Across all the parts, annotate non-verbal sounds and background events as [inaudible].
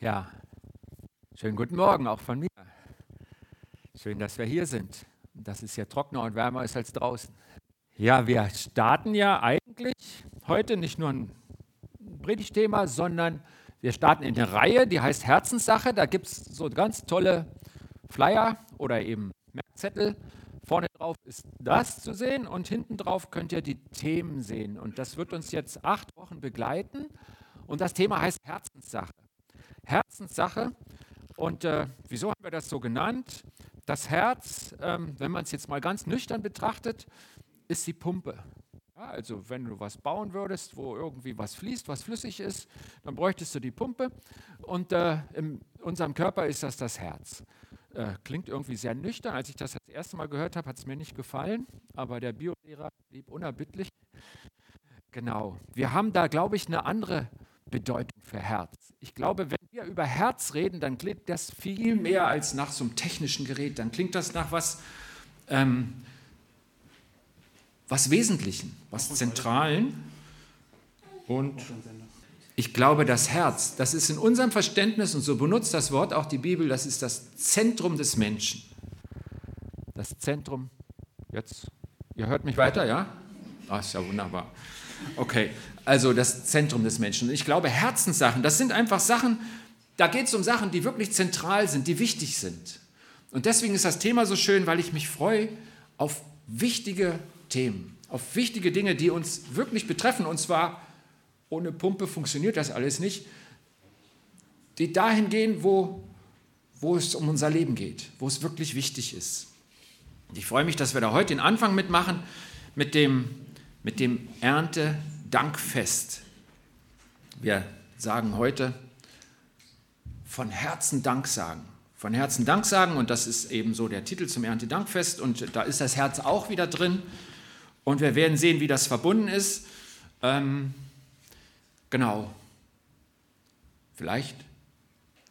Ja, schönen guten Morgen auch von mir. Schön, dass wir hier sind. Dass es hier trockener und wärmer ist als draußen. Ja, wir starten ja eigentlich heute nicht nur ein Predigtthema, sondern wir starten in eine Reihe, die heißt Herzenssache. Da gibt es so ganz tolle Flyer oder eben Merkzettel. Vorne drauf ist das zu sehen und hinten drauf könnt ihr die Themen sehen. Und das wird uns jetzt acht Wochen begleiten. Und das Thema heißt Herzenssache. Herzenssache. Und äh, wieso haben wir das so genannt? Das Herz, ähm, wenn man es jetzt mal ganz nüchtern betrachtet, ist die Pumpe. Ja, also wenn du was bauen würdest, wo irgendwie was fließt, was flüssig ist, dann bräuchtest du die Pumpe. Und äh, in unserem Körper ist das das Herz. Äh, klingt irgendwie sehr nüchtern. Als ich das das erste Mal gehört habe, hat es mir nicht gefallen, aber der Biolehrer blieb unerbittlich. Genau. Wir haben da, glaube ich, eine andere Bedeutung für Herz. Ich glaube, wenn wir über Herz reden, dann klingt das viel mehr als nach so einem technischen Gerät. Dann klingt das nach was, ähm, was Wesentlichen, was Zentralen. Und ich glaube, das Herz, das ist in unserem Verständnis, und so benutzt das Wort auch die Bibel, das ist das Zentrum des Menschen. Das Zentrum, jetzt, ihr hört mich weiter, ja? Ah, ist ja wunderbar. Okay, also das Zentrum des Menschen. Und ich glaube, Herzenssachen, das sind einfach Sachen, da geht es um Sachen, die wirklich zentral sind, die wichtig sind. Und deswegen ist das Thema so schön, weil ich mich freue auf wichtige Themen, auf wichtige Dinge, die uns wirklich betreffen. Und zwar ohne Pumpe funktioniert das alles nicht. Die dahin gehen, wo, wo es um unser Leben geht, wo es wirklich wichtig ist. Ich freue mich, dass wir da heute den Anfang mitmachen mit dem mit dem Erntedankfest. Wir sagen heute von Herzen Dank sagen. Von Herzen Dank sagen und das ist eben so der Titel zum Erntedankfest und da ist das Herz auch wieder drin und wir werden sehen, wie das verbunden ist. Ähm, genau. Vielleicht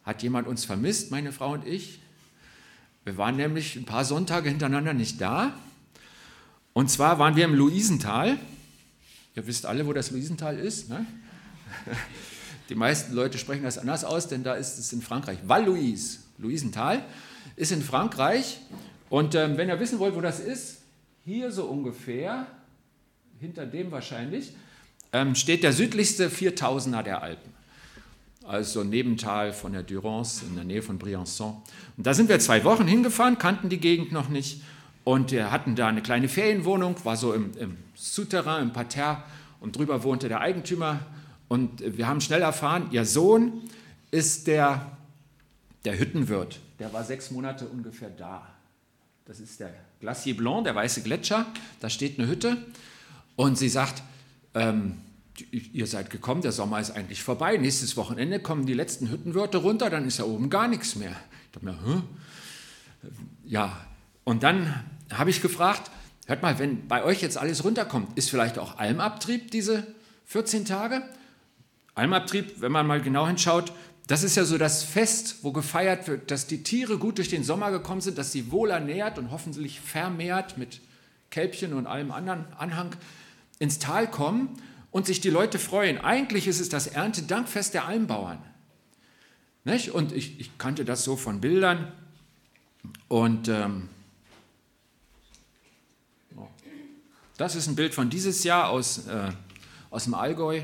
hat jemand uns vermisst, meine Frau und ich. Wir waren nämlich ein paar Sonntage hintereinander nicht da. Und zwar waren wir im Luisental. Ihr wisst alle, wo das Luisental ist. Ne? Die meisten Leute sprechen das anders aus, denn da ist es in Frankreich. Val Louise, Luisental, ist in Frankreich. Und ähm, wenn ihr wissen wollt, wo das ist, hier so ungefähr, hinter dem wahrscheinlich, ähm, steht der südlichste 4000er der Alpen. Also Nebental von der Durance in der Nähe von Briançon. Und da sind wir zwei Wochen hingefahren, kannten die Gegend noch nicht und wir hatten da eine kleine Ferienwohnung, war so im, im Souterrain, im Parterre und drüber wohnte der Eigentümer. Und wir haben schnell erfahren, ihr Sohn ist der, der Hüttenwirt. Der war sechs Monate ungefähr da. Das ist der Glacier Blanc, der weiße Gletscher. Da steht eine Hütte. Und sie sagt, ähm, ihr seid gekommen, der Sommer ist eigentlich vorbei. Nächstes Wochenende kommen die letzten Hüttenwirte runter, dann ist ja oben gar nichts mehr. Ich dachte mir, Hä? ja. Und dann habe ich gefragt, hört mal, wenn bei euch jetzt alles runterkommt, ist vielleicht auch Almabtrieb diese 14 Tage? Almabtrieb, wenn man mal genau hinschaut, das ist ja so das Fest, wo gefeiert wird, dass die Tiere gut durch den Sommer gekommen sind, dass sie wohl ernährt und hoffentlich vermehrt mit Kälbchen und allem anderen Anhang ins Tal kommen und sich die Leute freuen. Eigentlich ist es das Erntedankfest der Almbauern. Nicht? Und ich, ich kannte das so von Bildern und ähm, Das ist ein Bild von dieses Jahr aus, äh, aus dem Allgäu.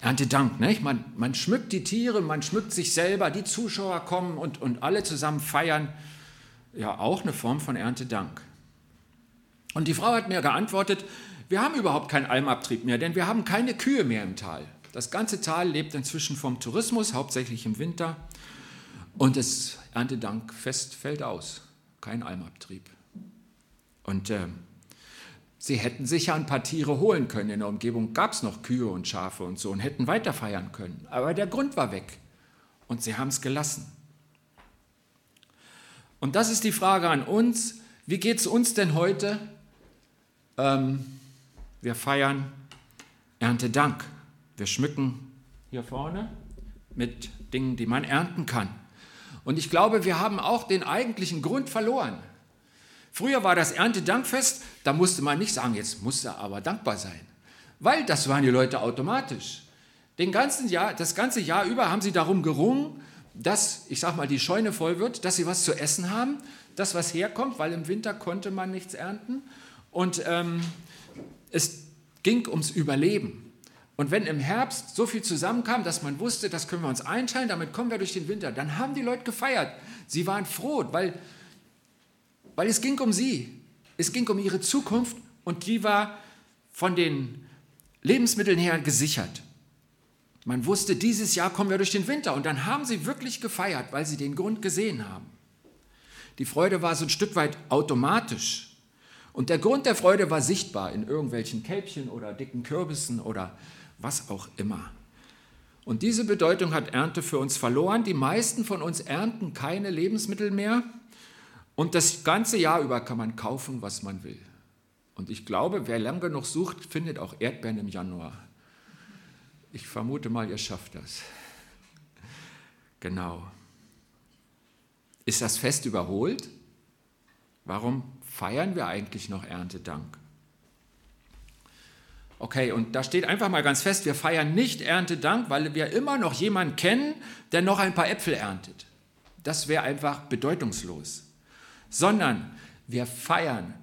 Erntedank, nicht? Man, man schmückt die Tiere, man schmückt sich selber, die Zuschauer kommen und, und alle zusammen feiern. Ja, auch eine Form von Erntedank. Und die Frau hat mir geantwortet, wir haben überhaupt keinen Almabtrieb mehr, denn wir haben keine Kühe mehr im Tal. Das ganze Tal lebt inzwischen vom Tourismus, hauptsächlich im Winter. Und das Erntedankfest fällt aus. Kein Almabtrieb. Und äh, Sie hätten sicher ein paar Tiere holen können. In der Umgebung gab es noch Kühe und Schafe und so und hätten weiter feiern können. Aber der Grund war weg und sie haben es gelassen. Und das ist die Frage an uns. Wie geht es uns denn heute? Ähm, wir feiern Erntedank. Wir schmücken hier vorne mit Dingen, die man ernten kann. Und ich glaube, wir haben auch den eigentlichen Grund verloren. Früher war das Erntedankfest, da musste man nicht sagen, jetzt musste er aber dankbar sein, weil das waren die Leute automatisch. Den ganzen Jahr, das ganze Jahr über haben sie darum gerungen, dass, ich sag mal, die Scheune voll wird, dass sie was zu essen haben, dass was herkommt, weil im Winter konnte man nichts ernten. Und ähm, es ging ums Überleben. Und wenn im Herbst so viel zusammenkam, dass man wusste, das können wir uns einteilen, damit kommen wir durch den Winter, dann haben die Leute gefeiert. Sie waren froh, weil, weil es ging um sie. Es ging um ihre Zukunft und die war von den Lebensmitteln her gesichert. Man wusste, dieses Jahr kommen wir durch den Winter. Und dann haben sie wirklich gefeiert, weil sie den Grund gesehen haben. Die Freude war so ein Stück weit automatisch. Und der Grund der Freude war sichtbar in irgendwelchen Kälbchen oder dicken Kürbissen oder was auch immer. Und diese Bedeutung hat Ernte für uns verloren. Die meisten von uns ernten keine Lebensmittel mehr. Und das ganze Jahr über kann man kaufen, was man will. Und ich glaube, wer lang genug sucht, findet auch Erdbeeren im Januar. Ich vermute mal, ihr schafft das. Genau. Ist das Fest überholt? Warum feiern wir eigentlich noch Erntedank? Okay, und da steht einfach mal ganz fest, wir feiern nicht Erntedank, weil wir immer noch jemanden kennen, der noch ein paar Äpfel erntet. Das wäre einfach bedeutungslos. Sondern wir feiern,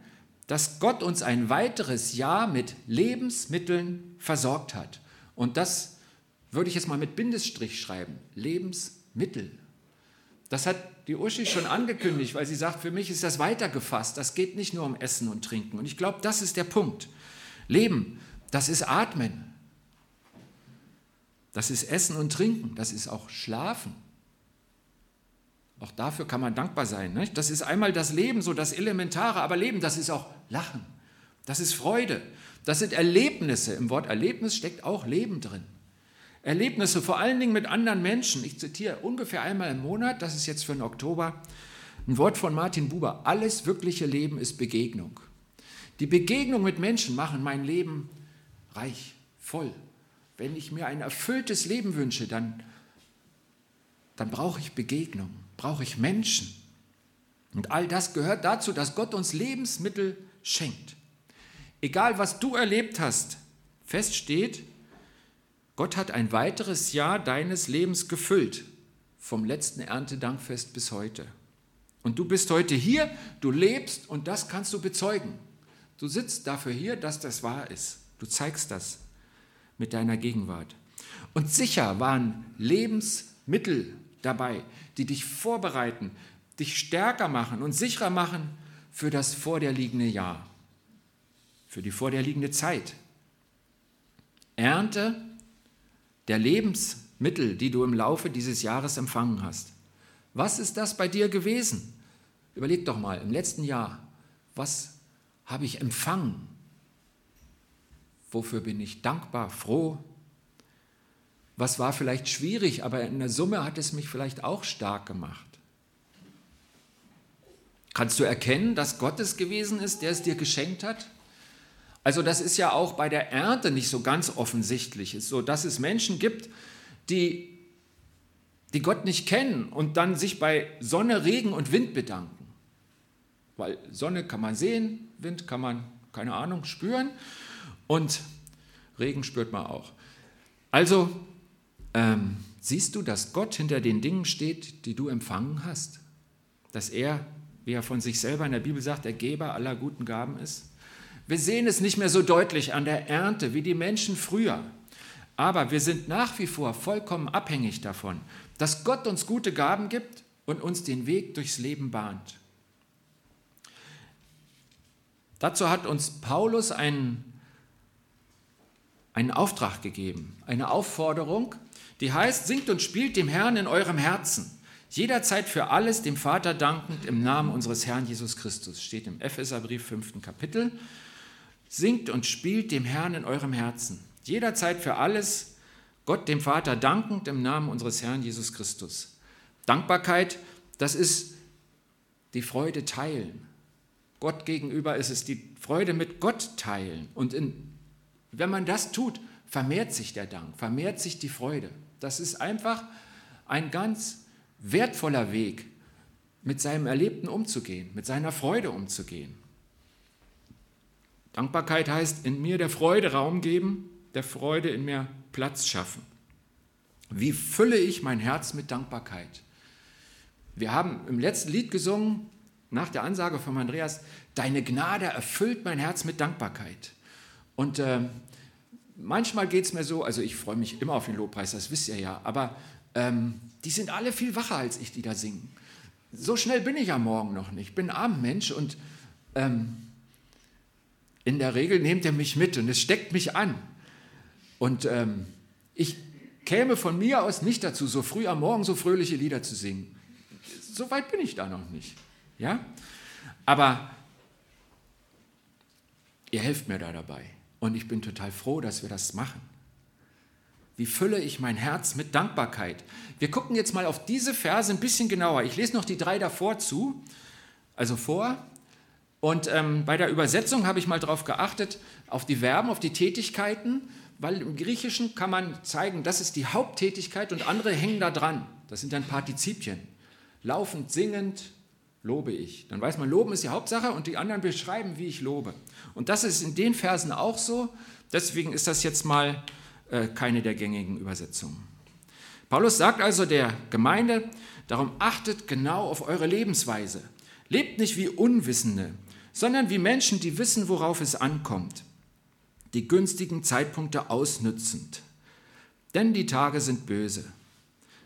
dass Gott uns ein weiteres Jahr mit Lebensmitteln versorgt hat. Und das würde ich jetzt mal mit Bindestrich schreiben. Lebensmittel. Das hat die Uschi schon angekündigt, weil sie sagt, für mich ist das weitergefasst. Das geht nicht nur um Essen und Trinken. Und ich glaube, das ist der Punkt. Leben, das ist Atmen. Das ist Essen und Trinken. Das ist auch Schlafen. Auch dafür kann man dankbar sein. Nicht? Das ist einmal das Leben, so das Elementare, aber Leben, das ist auch Lachen. Das ist Freude. Das sind Erlebnisse. Im Wort Erlebnis steckt auch Leben drin. Erlebnisse vor allen Dingen mit anderen Menschen. Ich zitiere ungefähr einmal im Monat, das ist jetzt für den Oktober, ein Wort von Martin Buber. Alles wirkliche Leben ist Begegnung. Die Begegnung mit Menschen machen mein Leben reich, voll. Wenn ich mir ein erfülltes Leben wünsche, dann, dann brauche ich Begegnung, brauche ich Menschen. Und all das gehört dazu, dass Gott uns Lebensmittel schenkt. Egal, was du erlebt hast, fest steht, Gott hat ein weiteres Jahr deines Lebens gefüllt, vom letzten Erntedankfest bis heute. Und du bist heute hier, du lebst und das kannst du bezeugen. Du sitzt dafür hier, dass das wahr ist. Du zeigst das mit deiner Gegenwart. Und sicher waren Lebensmittel dabei, die dich vorbereiten, dich stärker machen und sicherer machen für das vor dir liegende Jahr für die vor dir liegende Zeit. Ernte der Lebensmittel, die du im Laufe dieses Jahres empfangen hast. Was ist das bei dir gewesen? Überleg doch mal, im letzten Jahr, was habe ich empfangen? Wofür bin ich dankbar, froh? Was war vielleicht schwierig, aber in der Summe hat es mich vielleicht auch stark gemacht? Kannst du erkennen, dass Gott es gewesen ist, der es dir geschenkt hat? Also das ist ja auch bei der Ernte nicht so ganz offensichtlich, so dass es Menschen gibt, die, die Gott nicht kennen und dann sich bei Sonne, Regen und Wind bedanken. Weil Sonne kann man sehen, Wind kann man, keine Ahnung, spüren und Regen spürt man auch. Also ähm, siehst du, dass Gott hinter den Dingen steht, die du empfangen hast? Dass er, wie er von sich selber in der Bibel sagt, der Geber aller guten Gaben ist? Wir sehen es nicht mehr so deutlich an der Ernte wie die Menschen früher. Aber wir sind nach wie vor vollkommen abhängig davon, dass Gott uns gute Gaben gibt und uns den Weg durchs Leben bahnt. Dazu hat uns Paulus einen, einen Auftrag gegeben, eine Aufforderung, die heißt, singt und spielt dem Herrn in eurem Herzen, jederzeit für alles dem Vater dankend im Namen unseres Herrn Jesus Christus, steht im Epheserbrief 5. Kapitel. Singt und spielt dem Herrn in eurem Herzen. Jederzeit für alles Gott dem Vater dankend im Namen unseres Herrn Jesus Christus. Dankbarkeit, das ist die Freude teilen. Gott gegenüber ist es die Freude mit Gott teilen. Und in, wenn man das tut, vermehrt sich der Dank, vermehrt sich die Freude. Das ist einfach ein ganz wertvoller Weg, mit seinem Erlebten umzugehen, mit seiner Freude umzugehen. Dankbarkeit heißt in mir der Freude Raum geben, der Freude in mir Platz schaffen. Wie fülle ich mein Herz mit Dankbarkeit? Wir haben im letzten Lied gesungen, nach der Ansage von Andreas, deine Gnade erfüllt mein Herz mit Dankbarkeit. Und äh, manchmal geht es mir so, also ich freue mich immer auf den Lobpreis, das wisst ihr ja, aber ähm, die sind alle viel wacher als ich, die da singen. So schnell bin ich am Morgen noch nicht. Ich bin ein armer Mensch und ähm, in der Regel nehmt er mich mit und es steckt mich an. Und ähm, ich käme von mir aus nicht dazu, so früh am Morgen so fröhliche Lieder zu singen. So weit bin ich da noch nicht. Ja? Aber ihr helft mir da dabei. Und ich bin total froh, dass wir das machen. Wie fülle ich mein Herz mit Dankbarkeit? Wir gucken jetzt mal auf diese Verse ein bisschen genauer. Ich lese noch die drei davor zu, also vor. Und ähm, bei der Übersetzung habe ich mal darauf geachtet, auf die Verben, auf die Tätigkeiten, weil im Griechischen kann man zeigen, das ist die Haupttätigkeit und andere hängen da dran. Das sind dann Partizipien. Laufend, singend, lobe ich. Dann weiß man, loben ist die Hauptsache und die anderen beschreiben, wie ich lobe. Und das ist in den Versen auch so. Deswegen ist das jetzt mal äh, keine der gängigen Übersetzungen. Paulus sagt also der Gemeinde, darum achtet genau auf eure Lebensweise. Lebt nicht wie Unwissende, sondern wie Menschen, die wissen, worauf es ankommt, die günstigen Zeitpunkte ausnützend. Denn die Tage sind böse.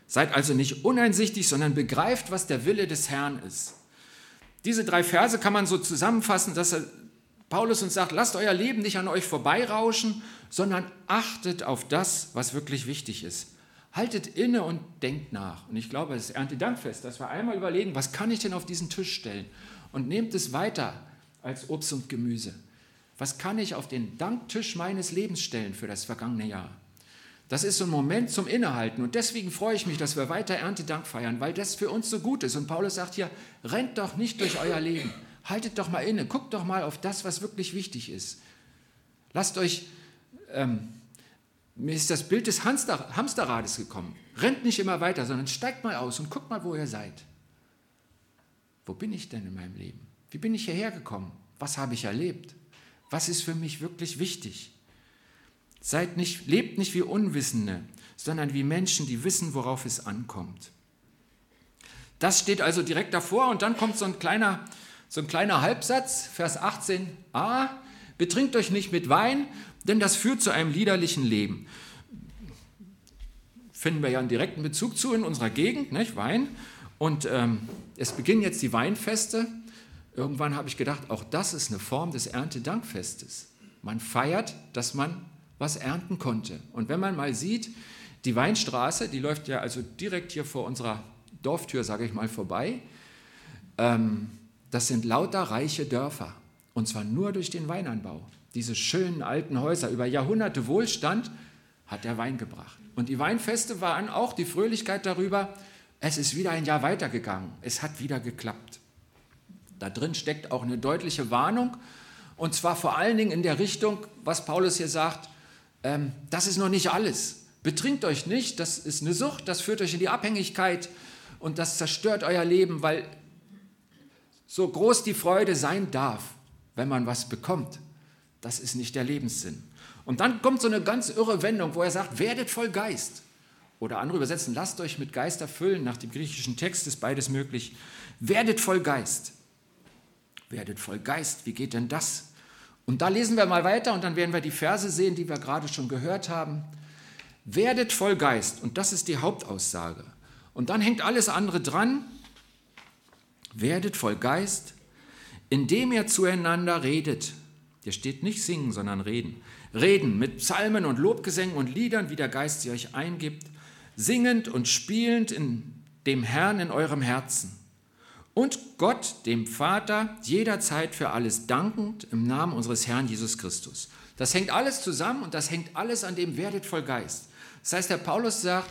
Seid also nicht uneinsichtig, sondern begreift, was der Wille des Herrn ist. Diese drei Verse kann man so zusammenfassen, dass Paulus uns sagt, lasst euer Leben nicht an euch vorbeirauschen, sondern achtet auf das, was wirklich wichtig ist. Haltet inne und denkt nach. Und ich glaube, es ist Erntedankfest, dass wir einmal überlegen, was kann ich denn auf diesen Tisch stellen? Und nehmt es weiter als Obst und Gemüse. Was kann ich auf den Danktisch meines Lebens stellen für das vergangene Jahr? Das ist so ein Moment zum Innehalten. Und deswegen freue ich mich, dass wir weiter Erntedank feiern, weil das für uns so gut ist. Und Paulus sagt hier, rennt doch nicht durch euer Leben. Haltet doch mal inne, guckt doch mal auf das, was wirklich wichtig ist. Lasst euch, ähm, mir ist das Bild des Hamster, Hamsterrades gekommen. Rennt nicht immer weiter, sondern steigt mal aus und guckt mal, wo ihr seid. Wo bin ich denn in meinem Leben? Wie bin ich hierher gekommen? Was habe ich erlebt? Was ist für mich wirklich wichtig? Seid nicht, lebt nicht wie Unwissende, sondern wie Menschen, die wissen, worauf es ankommt. Das steht also direkt davor und dann kommt so ein kleiner so ein kleiner Halbsatz, Vers 18a. Betrinkt euch nicht mit Wein, denn das führt zu einem liederlichen Leben. Finden wir ja einen direkten Bezug zu in unserer Gegend, nicht? Wein. Und ähm, es beginnen jetzt die Weinfeste. Irgendwann habe ich gedacht, auch das ist eine Form des Erntedankfestes. Man feiert, dass man was ernten konnte. Und wenn man mal sieht, die Weinstraße, die läuft ja also direkt hier vor unserer Dorftür, sage ich mal, vorbei. Ähm, das sind lauter reiche Dörfer. Und zwar nur durch den Weinanbau. Diese schönen alten Häuser, über Jahrhunderte Wohlstand hat der Wein gebracht. Und die Weinfeste waren auch die Fröhlichkeit darüber, es ist wieder ein Jahr weitergegangen. Es hat wieder geklappt. Da drin steckt auch eine deutliche Warnung. Und zwar vor allen Dingen in der Richtung, was Paulus hier sagt, ähm, das ist noch nicht alles. Betrinkt euch nicht, das ist eine Sucht, das führt euch in die Abhängigkeit und das zerstört euer Leben, weil so groß die Freude sein darf, wenn man was bekommt, das ist nicht der Lebenssinn. Und dann kommt so eine ganz irre Wendung, wo er sagt, werdet voll Geist. Oder andere übersetzen, lasst euch mit Geist erfüllen. Nach dem griechischen Text ist beides möglich. Werdet voll Geist. Werdet voll Geist. Wie geht denn das? Und da lesen wir mal weiter und dann werden wir die Verse sehen, die wir gerade schon gehört haben. Werdet voll Geist. Und das ist die Hauptaussage. Und dann hängt alles andere dran. Werdet voll Geist, indem ihr zueinander redet. Hier steht nicht singen, sondern reden. Reden mit Psalmen und Lobgesängen und Liedern, wie der Geist sie euch eingibt, singend und spielend in dem Herrn in eurem Herzen. Und Gott, dem Vater, jederzeit für alles dankend im Namen unseres Herrn Jesus Christus. Das hängt alles zusammen und das hängt alles an dem Werdet voll Geist. Das heißt, der Paulus sagt,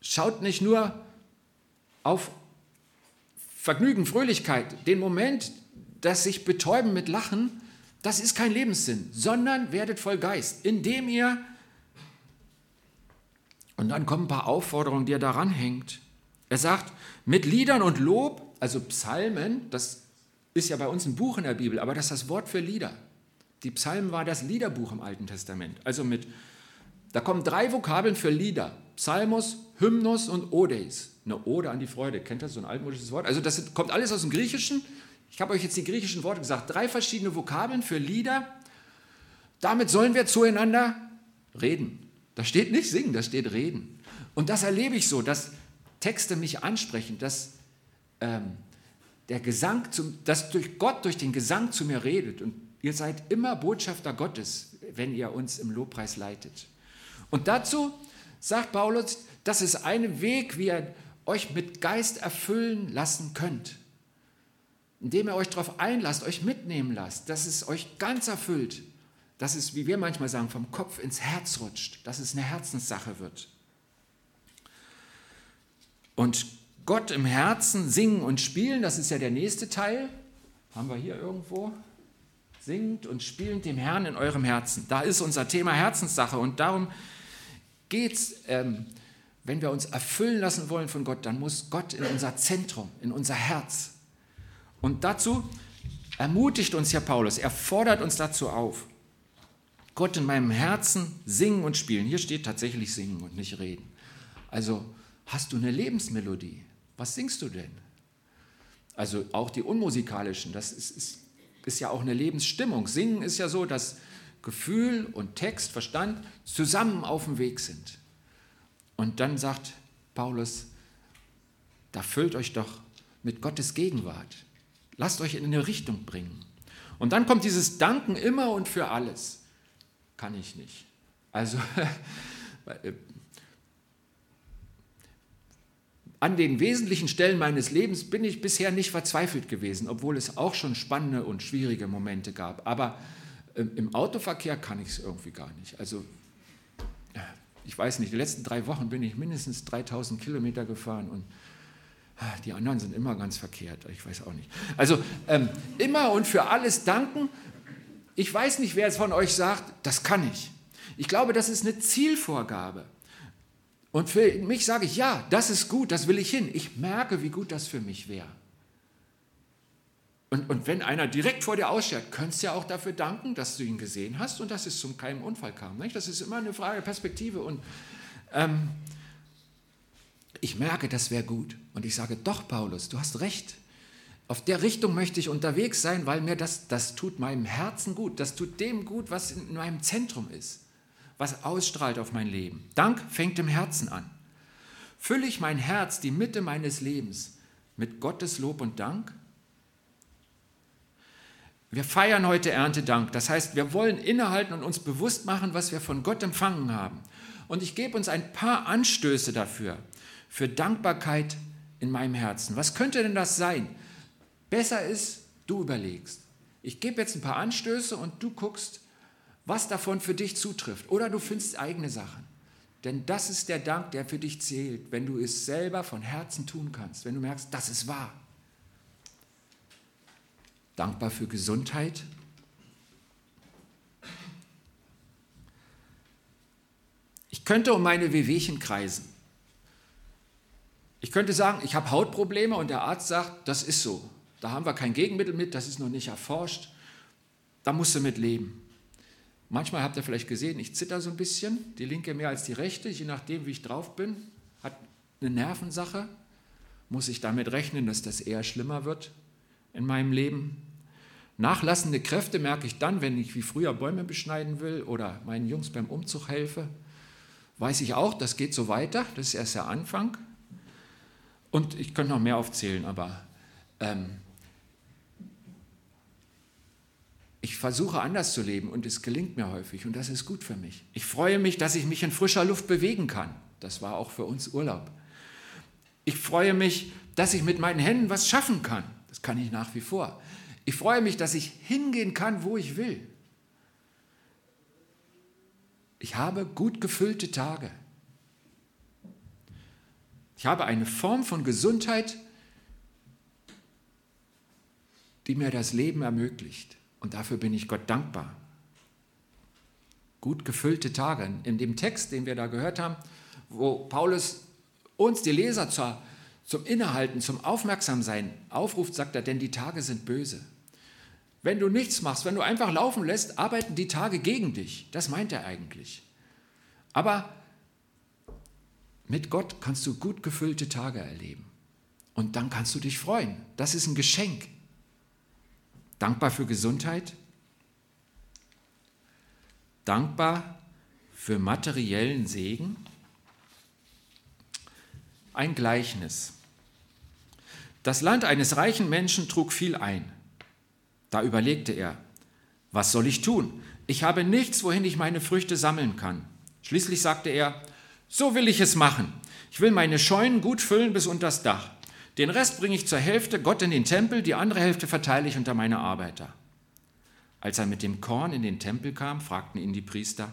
schaut nicht nur auf Vergnügen, Fröhlichkeit, den Moment, das sich betäuben mit Lachen, das ist kein Lebenssinn, sondern werdet voll Geist, indem ihr, und dann kommen ein paar Aufforderungen, die er daran hängt. Er sagt, mit Liedern und Lob, also Psalmen, das ist ja bei uns ein Buch in der Bibel, aber das ist das Wort für Lieder. Die Psalmen war das Liederbuch im Alten Testament. Also mit Da kommen drei Vokabeln für Lieder. Psalmus, Hymnus und Odes. Eine Ode an die Freude. Kennt ihr so ein altmodisches Wort? Also das kommt alles aus dem Griechischen. Ich habe euch jetzt die griechischen Worte gesagt. Drei verschiedene Vokabeln für Lieder. Damit sollen wir zueinander reden. Da steht nicht singen, da steht reden. Und das erlebe ich so, dass Texte mich ansprechen, dass ähm, der Gesang, zum, dass durch Gott durch den Gesang zu mir redet. Und ihr seid immer Botschafter Gottes, wenn ihr uns im Lobpreis leitet. Und dazu sagt Paulus, das ist ein Weg, wie ihr euch mit Geist erfüllen lassen könnt. Indem ihr euch darauf einlasst, euch mitnehmen lasst, dass es euch ganz erfüllt, dass es, wie wir manchmal sagen, vom Kopf ins Herz rutscht, dass es eine Herzenssache wird. Und Gott im Herzen singen und spielen, das ist ja der nächste Teil. Haben wir hier irgendwo? Singt und spielt dem Herrn in eurem Herzen. Da ist unser Thema Herzenssache und darum geht es. Ähm, wenn wir uns erfüllen lassen wollen von Gott, dann muss Gott in unser Zentrum, in unser Herz. Und dazu ermutigt uns ja Paulus, er fordert uns dazu auf. Gott in meinem Herzen singen und spielen. Hier steht tatsächlich singen und nicht reden. Also hast du eine Lebensmelodie? Was singst du denn? Also auch die unmusikalischen, das ist, ist, ist ja auch eine Lebensstimmung. Singen ist ja so, dass Gefühl und Text, Verstand zusammen auf dem Weg sind. Und dann sagt Paulus, da füllt euch doch mit Gottes Gegenwart. Lasst euch in eine Richtung bringen. Und dann kommt dieses Danken immer und für alles. Kann ich nicht. Also [laughs] an den wesentlichen Stellen meines Lebens bin ich bisher nicht verzweifelt gewesen, obwohl es auch schon spannende und schwierige Momente gab. Aber ähm, im Autoverkehr kann ich es irgendwie gar nicht. Also ich weiß nicht, die letzten drei Wochen bin ich mindestens 3000 Kilometer gefahren und ah, die anderen sind immer ganz verkehrt. Ich weiß auch nicht. Also ähm, immer und für alles danken. Ich weiß nicht, wer es von euch sagt, das kann ich. Ich glaube, das ist eine Zielvorgabe. Und für mich sage ich, ja, das ist gut, das will ich hin. Ich merke, wie gut das für mich wäre. Und, und wenn einer direkt vor dir ausschert, könntest du ja auch dafür danken, dass du ihn gesehen hast und dass es zum keinem Unfall kam. Nicht? Das ist immer eine Frage Perspektive. Und ähm, ich merke, das wäre gut. Und ich sage, doch, Paulus, du hast recht. Auf der Richtung möchte ich unterwegs sein, weil mir das, das tut meinem Herzen gut. Das tut dem gut, was in meinem Zentrum ist, was ausstrahlt auf mein Leben. Dank fängt im Herzen an. Fülle ich mein Herz, die Mitte meines Lebens, mit Gottes Lob und Dank? Wir feiern heute Erntedank. Das heißt, wir wollen innehalten und uns bewusst machen, was wir von Gott empfangen haben. Und ich gebe uns ein paar Anstöße dafür, für Dankbarkeit in meinem Herzen. Was könnte denn das sein? Besser ist, du überlegst. Ich gebe jetzt ein paar Anstöße und du guckst, was davon für dich zutrifft. Oder du findest eigene Sachen. Denn das ist der Dank, der für dich zählt, wenn du es selber von Herzen tun kannst, wenn du merkst, das ist wahr dankbar für Gesundheit. Ich könnte um meine Wehwehchen kreisen. Ich könnte sagen, ich habe Hautprobleme und der Arzt sagt, das ist so. Da haben wir kein Gegenmittel mit, das ist noch nicht erforscht. Da musst du mit leben. Manchmal habt ihr vielleicht gesehen, ich zitter so ein bisschen, die linke mehr als die rechte, je nachdem, wie ich drauf bin, hat eine Nervensache. Muss ich damit rechnen, dass das eher schlimmer wird in meinem Leben? Nachlassende Kräfte merke ich dann, wenn ich wie früher Bäume beschneiden will oder meinen Jungs beim Umzug helfe. Weiß ich auch, das geht so weiter, das ist erst der Anfang. Und ich könnte noch mehr aufzählen, aber ähm, ich versuche anders zu leben und es gelingt mir häufig und das ist gut für mich. Ich freue mich, dass ich mich in frischer Luft bewegen kann. Das war auch für uns Urlaub. Ich freue mich, dass ich mit meinen Händen was schaffen kann. Das kann ich nach wie vor. Ich freue mich, dass ich hingehen kann, wo ich will. Ich habe gut gefüllte Tage. Ich habe eine Form von Gesundheit, die mir das Leben ermöglicht. Und dafür bin ich Gott dankbar. Gut gefüllte Tage. In dem Text, den wir da gehört haben, wo Paulus uns, die Leser, zur, zum Innehalten, zum Aufmerksamsein aufruft, sagt er, denn die Tage sind böse. Wenn du nichts machst, wenn du einfach laufen lässt, arbeiten die Tage gegen dich. Das meint er eigentlich. Aber mit Gott kannst du gut gefüllte Tage erleben. Und dann kannst du dich freuen. Das ist ein Geschenk. Dankbar für Gesundheit. Dankbar für materiellen Segen. Ein Gleichnis. Das Land eines reichen Menschen trug viel ein. Da überlegte er, was soll ich tun? Ich habe nichts, wohin ich meine Früchte sammeln kann. Schließlich sagte er, so will ich es machen. Ich will meine Scheunen gut füllen bis unter das Dach. Den Rest bringe ich zur Hälfte Gott in den Tempel, die andere Hälfte verteile ich unter meine Arbeiter. Als er mit dem Korn in den Tempel kam, fragten ihn die Priester,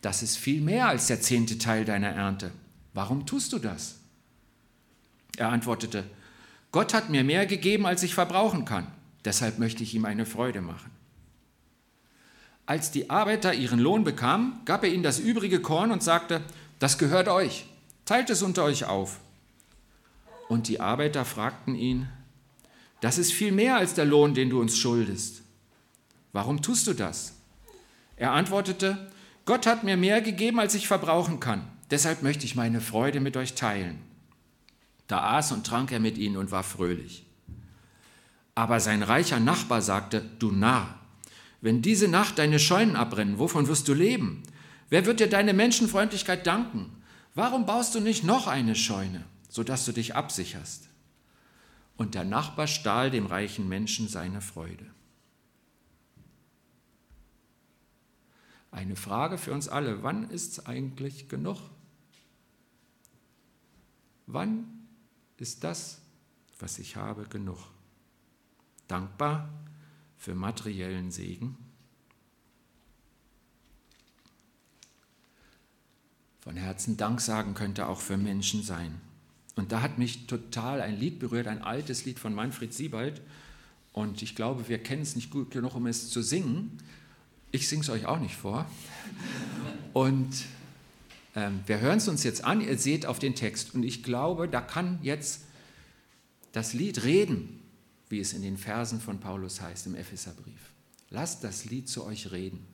das ist viel mehr als der zehnte Teil deiner Ernte. Warum tust du das? Er antwortete, Gott hat mir mehr gegeben, als ich verbrauchen kann. Deshalb möchte ich ihm eine Freude machen. Als die Arbeiter ihren Lohn bekamen, gab er ihnen das übrige Korn und sagte, das gehört euch, teilt es unter euch auf. Und die Arbeiter fragten ihn, das ist viel mehr als der Lohn, den du uns schuldest. Warum tust du das? Er antwortete, Gott hat mir mehr gegeben, als ich verbrauchen kann. Deshalb möchte ich meine Freude mit euch teilen. Da aß und trank er mit ihnen und war fröhlich. Aber sein reicher Nachbar sagte, du Narr, wenn diese Nacht deine Scheunen abbrennen, wovon wirst du leben? Wer wird dir deine Menschenfreundlichkeit danken? Warum baust du nicht noch eine Scheune, sodass du dich absicherst? Und der Nachbar stahl dem reichen Menschen seine Freude. Eine Frage für uns alle, wann ist es eigentlich genug? Wann ist das, was ich habe, genug? Dankbar für materiellen Segen. Von Herzen Dank sagen könnte auch für Menschen sein. Und da hat mich total ein Lied berührt, ein altes Lied von Manfred Siebald. Und ich glaube, wir kennen es nicht gut genug, um es zu singen. Ich singe es euch auch nicht vor. Und ähm, wir hören es uns jetzt an. Ihr seht auf den Text. Und ich glaube, da kann jetzt das Lied reden wie es in den Versen von Paulus heißt im Epheserbrief. Lasst das Lied zu euch reden.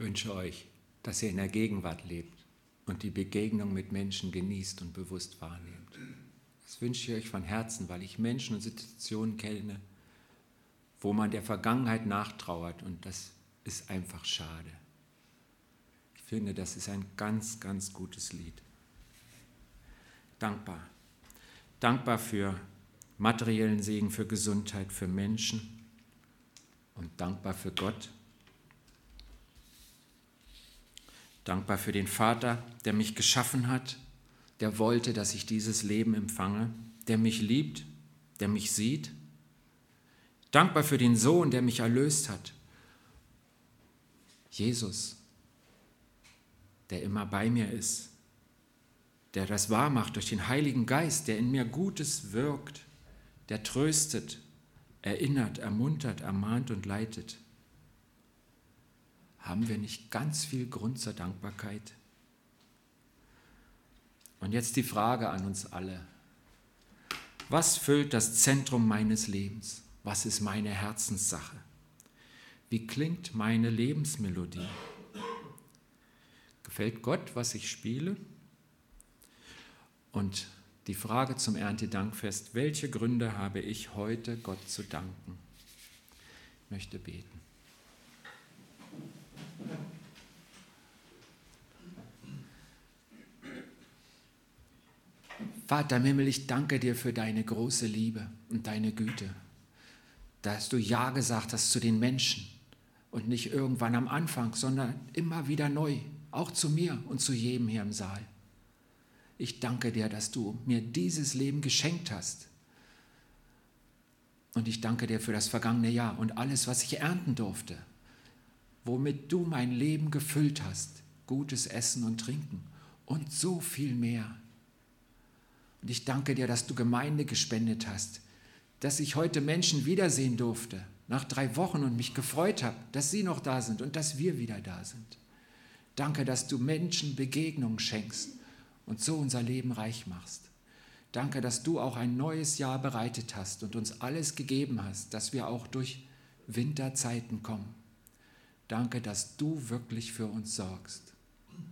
Wünsche euch, dass ihr in der Gegenwart lebt und die Begegnung mit Menschen genießt und bewusst wahrnehmt. Das wünsche ich euch von Herzen, weil ich Menschen und Situationen kenne, wo man der Vergangenheit nachtrauert und das ist einfach schade. Ich finde, das ist ein ganz, ganz gutes Lied. Dankbar. Dankbar für materiellen Segen, für Gesundheit, für Menschen und dankbar für Gott. Dankbar für den Vater, der mich geschaffen hat, der wollte, dass ich dieses Leben empfange, der mich liebt, der mich sieht. Dankbar für den Sohn, der mich erlöst hat. Jesus, der immer bei mir ist, der das wahr macht durch den Heiligen Geist, der in mir Gutes wirkt, der tröstet, erinnert, ermuntert, ermahnt und leitet. Haben wir nicht ganz viel Grund zur Dankbarkeit? Und jetzt die Frage an uns alle. Was füllt das Zentrum meines Lebens? Was ist meine Herzenssache? Wie klingt meine Lebensmelodie? Gefällt Gott, was ich spiele? Und die Frage zum Erntedankfest, welche Gründe habe ich heute Gott zu danken? Ich möchte beten. Vater im Himmel, ich danke dir für deine große Liebe und deine Güte, dass du Ja gesagt hast zu den Menschen und nicht irgendwann am Anfang, sondern immer wieder neu, auch zu mir und zu jedem hier im Saal. Ich danke dir, dass du mir dieses Leben geschenkt hast. Und ich danke dir für das vergangene Jahr und alles, was ich ernten durfte, womit du mein Leben gefüllt hast. Gutes Essen und Trinken und so viel mehr. Und ich danke dir, dass du Gemeinde gespendet hast, dass ich heute Menschen wiedersehen durfte nach drei Wochen und mich gefreut habe, dass sie noch da sind und dass wir wieder da sind. Danke, dass du Menschen Begegnungen schenkst und so unser Leben reich machst. Danke, dass du auch ein neues Jahr bereitet hast und uns alles gegeben hast, dass wir auch durch Winterzeiten kommen. Danke, dass du wirklich für uns sorgst.